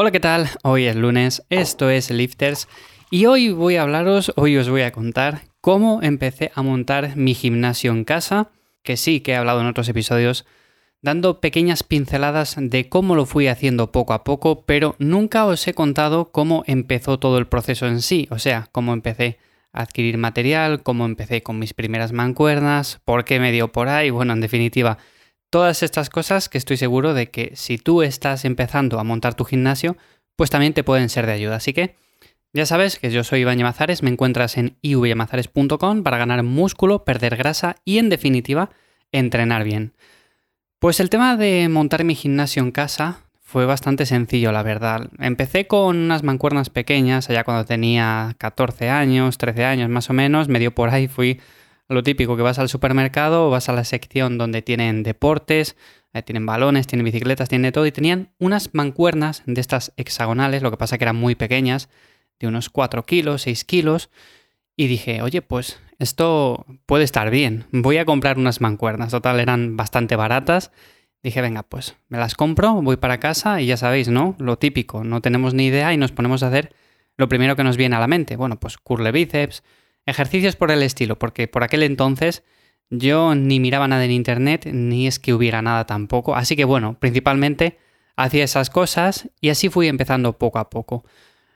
Hola, ¿qué tal? Hoy es lunes, esto es Lifters y hoy voy a hablaros, hoy os voy a contar cómo empecé a montar mi gimnasio en casa, que sí que he hablado en otros episodios, dando pequeñas pinceladas de cómo lo fui haciendo poco a poco, pero nunca os he contado cómo empezó todo el proceso en sí, o sea, cómo empecé a adquirir material, cómo empecé con mis primeras mancuernas, por qué me dio por ahí, bueno, en definitiva, Todas estas cosas que estoy seguro de que si tú estás empezando a montar tu gimnasio, pues también te pueden ser de ayuda. Así que ya sabes que yo soy Iván Yamazares, me encuentras en ivyamazares.com para ganar músculo, perder grasa y en definitiva entrenar bien. Pues el tema de montar mi gimnasio en casa fue bastante sencillo, la verdad. Empecé con unas mancuernas pequeñas, allá cuando tenía 14 años, 13 años más o menos, medio por ahí fui lo típico, que vas al supermercado, vas a la sección donde tienen deportes, tienen balones, tienen bicicletas, tienen todo, y tenían unas mancuernas de estas hexagonales, lo que pasa que eran muy pequeñas, de unos 4 kilos, 6 kilos, y dije, oye, pues esto puede estar bien, voy a comprar unas mancuernas, total, eran bastante baratas. Dije, venga, pues me las compro, voy para casa y ya sabéis, ¿no? Lo típico, no tenemos ni idea y nos ponemos a hacer lo primero que nos viene a la mente. Bueno, pues curle bíceps, Ejercicios por el estilo, porque por aquel entonces yo ni miraba nada en internet, ni es que hubiera nada tampoco. Así que bueno, principalmente hacía esas cosas y así fui empezando poco a poco.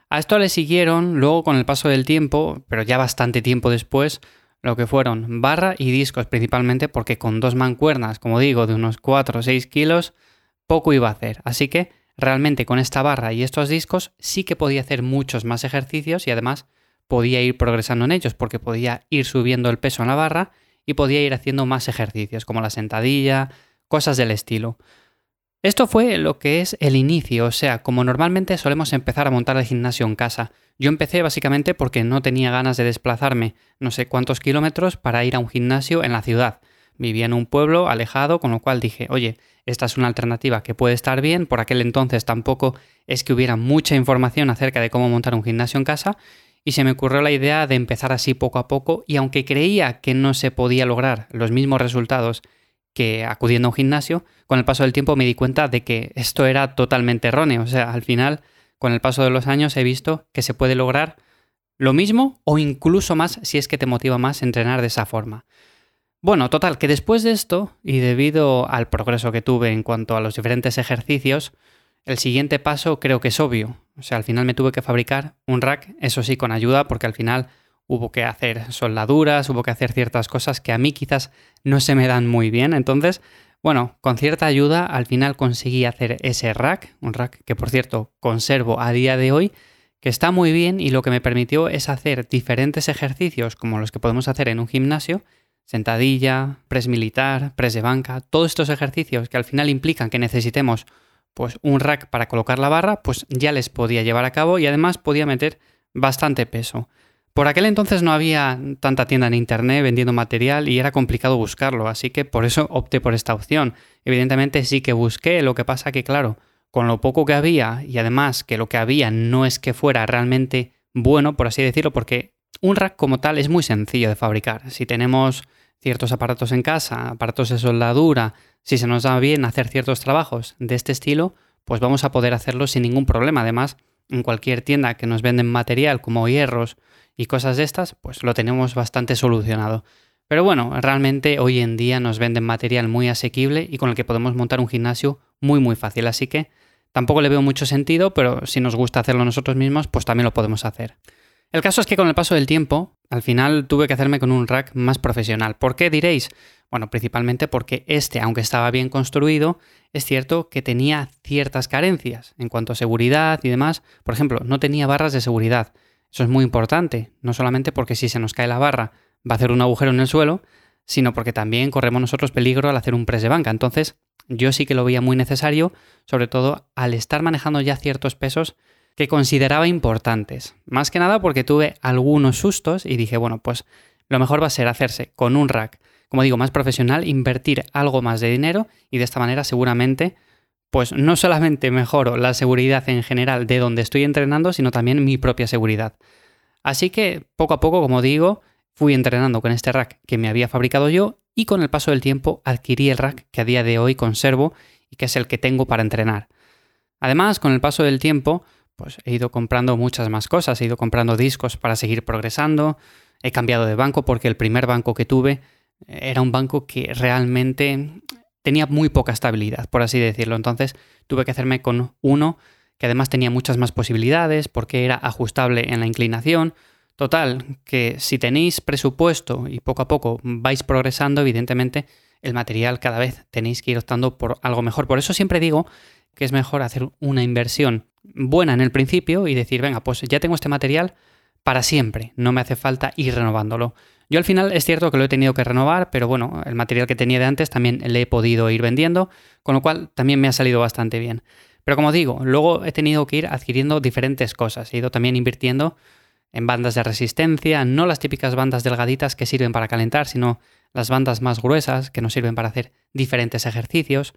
A esto le siguieron, luego con el paso del tiempo, pero ya bastante tiempo después, lo que fueron barra y discos principalmente, porque con dos mancuernas, como digo, de unos 4 o 6 kilos, poco iba a hacer. Así que realmente con esta barra y estos discos sí que podía hacer muchos más ejercicios y además podía ir progresando en ellos porque podía ir subiendo el peso en la barra y podía ir haciendo más ejercicios como la sentadilla, cosas del estilo. Esto fue lo que es el inicio, o sea, como normalmente solemos empezar a montar el gimnasio en casa. Yo empecé básicamente porque no tenía ganas de desplazarme no sé cuántos kilómetros para ir a un gimnasio en la ciudad. Vivía en un pueblo alejado, con lo cual dije, oye, esta es una alternativa que puede estar bien. Por aquel entonces tampoco es que hubiera mucha información acerca de cómo montar un gimnasio en casa y se me ocurrió la idea de empezar así poco a poco y aunque creía que no se podía lograr los mismos resultados que acudiendo a un gimnasio, con el paso del tiempo me di cuenta de que esto era totalmente erróneo. O sea, al final, con el paso de los años he visto que se puede lograr lo mismo o incluso más si es que te motiva más entrenar de esa forma. Bueno, total, que después de esto, y debido al progreso que tuve en cuanto a los diferentes ejercicios, el siguiente paso creo que es obvio. O sea, al final me tuve que fabricar un rack, eso sí, con ayuda, porque al final hubo que hacer soldaduras, hubo que hacer ciertas cosas que a mí quizás no se me dan muy bien. Entonces, bueno, con cierta ayuda al final conseguí hacer ese rack, un rack que por cierto conservo a día de hoy, que está muy bien y lo que me permitió es hacer diferentes ejercicios como los que podemos hacer en un gimnasio, sentadilla, press militar, press de banca, todos estos ejercicios que al final implican que necesitemos pues un rack para colocar la barra, pues ya les podía llevar a cabo y además podía meter bastante peso. Por aquel entonces no había tanta tienda en internet vendiendo material y era complicado buscarlo, así que por eso opté por esta opción. Evidentemente sí que busqué, lo que pasa que claro, con lo poco que había y además que lo que había no es que fuera realmente bueno, por así decirlo, porque un rack como tal es muy sencillo de fabricar. Si tenemos ciertos aparatos en casa, aparatos de soldadura, si se nos da bien hacer ciertos trabajos de este estilo, pues vamos a poder hacerlo sin ningún problema. Además, en cualquier tienda que nos venden material como hierros y cosas de estas, pues lo tenemos bastante solucionado. Pero bueno, realmente hoy en día nos venden material muy asequible y con el que podemos montar un gimnasio muy muy fácil. Así que tampoco le veo mucho sentido, pero si nos gusta hacerlo nosotros mismos, pues también lo podemos hacer. El caso es que con el paso del tiempo, al final tuve que hacerme con un rack más profesional. ¿Por qué diréis? Bueno, principalmente porque este, aunque estaba bien construido, es cierto que tenía ciertas carencias en cuanto a seguridad y demás. Por ejemplo, no tenía barras de seguridad. Eso es muy importante, no solamente porque si se nos cae la barra va a hacer un agujero en el suelo, sino porque también corremos nosotros peligro al hacer un press de banca. Entonces, yo sí que lo veía muy necesario, sobre todo al estar manejando ya ciertos pesos que consideraba importantes. Más que nada porque tuve algunos sustos y dije, bueno, pues lo mejor va a ser hacerse con un rack, como digo, más profesional, invertir algo más de dinero y de esta manera seguramente, pues no solamente mejoro la seguridad en general de donde estoy entrenando, sino también mi propia seguridad. Así que poco a poco, como digo, fui entrenando con este rack que me había fabricado yo y con el paso del tiempo adquirí el rack que a día de hoy conservo y que es el que tengo para entrenar. Además, con el paso del tiempo, pues he ido comprando muchas más cosas, he ido comprando discos para seguir progresando, he cambiado de banco porque el primer banco que tuve era un banco que realmente tenía muy poca estabilidad, por así decirlo. Entonces tuve que hacerme con uno que además tenía muchas más posibilidades porque era ajustable en la inclinación. Total, que si tenéis presupuesto y poco a poco vais progresando, evidentemente el material cada vez tenéis que ir optando por algo mejor. Por eso siempre digo que es mejor hacer una inversión buena en el principio y decir, venga, pues ya tengo este material para siempre, no me hace falta ir renovándolo. Yo al final es cierto que lo he tenido que renovar, pero bueno, el material que tenía de antes también le he podido ir vendiendo, con lo cual también me ha salido bastante bien. Pero como digo, luego he tenido que ir adquiriendo diferentes cosas, he ido también invirtiendo en bandas de resistencia, no las típicas bandas delgaditas que sirven para calentar, sino las bandas más gruesas que nos sirven para hacer diferentes ejercicios.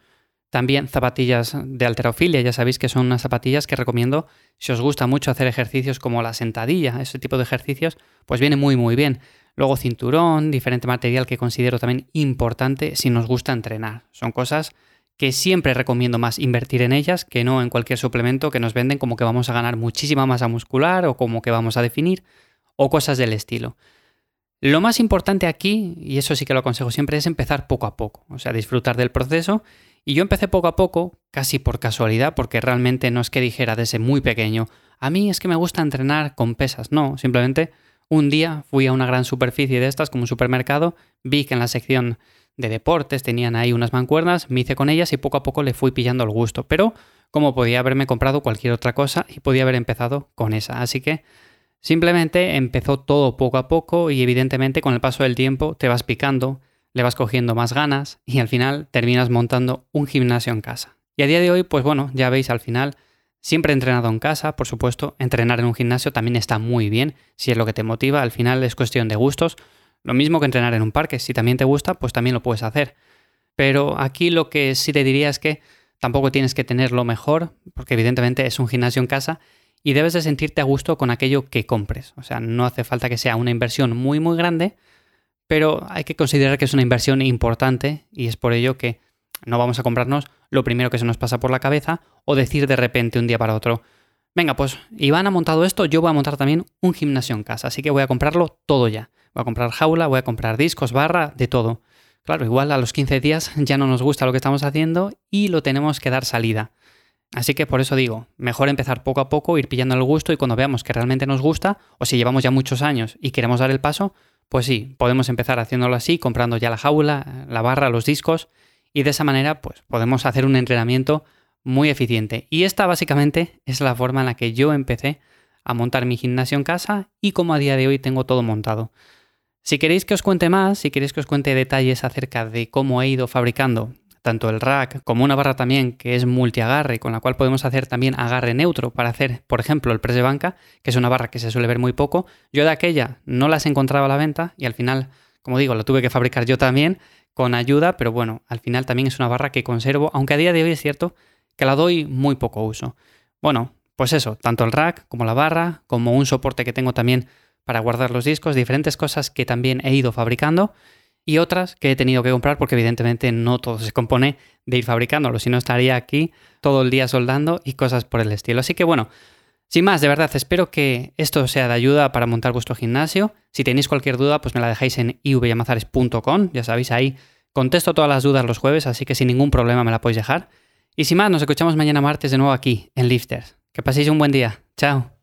También zapatillas de alterofilia, ya sabéis que son unas zapatillas que recomiendo si os gusta mucho hacer ejercicios como la sentadilla, ese tipo de ejercicios, pues viene muy muy bien. Luego cinturón, diferente material que considero también importante si nos gusta entrenar. Son cosas que siempre recomiendo más invertir en ellas que no en cualquier suplemento que nos venden como que vamos a ganar muchísima masa muscular o como que vamos a definir o cosas del estilo. Lo más importante aquí, y eso sí que lo aconsejo siempre, es empezar poco a poco, o sea, disfrutar del proceso y yo empecé poco a poco, casi por casualidad, porque realmente no es que dijera desde muy pequeño, a mí es que me gusta entrenar con pesas, no, simplemente un día fui a una gran superficie de estas, como un supermercado, vi que en la sección de deportes tenían ahí unas mancuernas, me hice con ellas y poco a poco le fui pillando el gusto, pero como podía haberme comprado cualquier otra cosa y podía haber empezado con esa, así que simplemente empezó todo poco a poco y evidentemente con el paso del tiempo te vas picando, le vas cogiendo más ganas y al final terminas montando un gimnasio en casa. Y a día de hoy, pues bueno, ya veis al final, siempre he entrenado en casa, por supuesto, entrenar en un gimnasio también está muy bien, si es lo que te motiva, al final es cuestión de gustos, lo mismo que entrenar en un parque, si también te gusta, pues también lo puedes hacer. Pero aquí lo que sí te diría es que tampoco tienes que tener lo mejor, porque evidentemente es un gimnasio en casa y debes de sentirte a gusto con aquello que compres. O sea, no hace falta que sea una inversión muy muy grande, pero hay que considerar que es una inversión importante y es por ello que no vamos a comprarnos lo primero que se nos pasa por la cabeza o decir de repente un día para otro, venga, pues Iván ha montado esto, yo voy a montar también un gimnasio en casa, así que voy a comprarlo todo ya. Voy a comprar jaula, voy a comprar discos, barra, de todo. Claro, igual a los 15 días ya no nos gusta lo que estamos haciendo y lo tenemos que dar salida. Así que por eso digo, mejor empezar poco a poco, ir pillando el gusto y cuando veamos que realmente nos gusta, o si llevamos ya muchos años y queremos dar el paso, pues sí, podemos empezar haciéndolo así, comprando ya la jaula, la barra, los discos, y de esa manera pues podemos hacer un entrenamiento muy eficiente. Y esta básicamente es la forma en la que yo empecé a montar mi gimnasio en casa y como a día de hoy tengo todo montado. Si queréis que os cuente más, si queréis que os cuente detalles acerca de cómo he ido fabricando tanto el rack como una barra también que es multiagarre, con la cual podemos hacer también agarre neutro para hacer, por ejemplo, el press de banca, que es una barra que se suele ver muy poco. Yo de aquella no las encontraba a la venta y al final, como digo, la tuve que fabricar yo también con ayuda, pero bueno, al final también es una barra que conservo, aunque a día de hoy es cierto que la doy muy poco uso. Bueno, pues eso, tanto el rack como la barra, como un soporte que tengo también para guardar los discos, diferentes cosas que también he ido fabricando y otras que he tenido que comprar porque evidentemente no todo se compone de ir fabricándolo, si no estaría aquí todo el día soldando y cosas por el estilo. Así que bueno, sin más, de verdad, espero que esto sea de ayuda para montar vuestro gimnasio. Si tenéis cualquier duda, pues me la dejáis en ivyamazares.com, ya sabéis, ahí contesto todas las dudas los jueves, así que sin ningún problema me la podéis dejar. Y sin más, nos escuchamos mañana martes de nuevo aquí, en Lifters. Que paséis un buen día. Chao.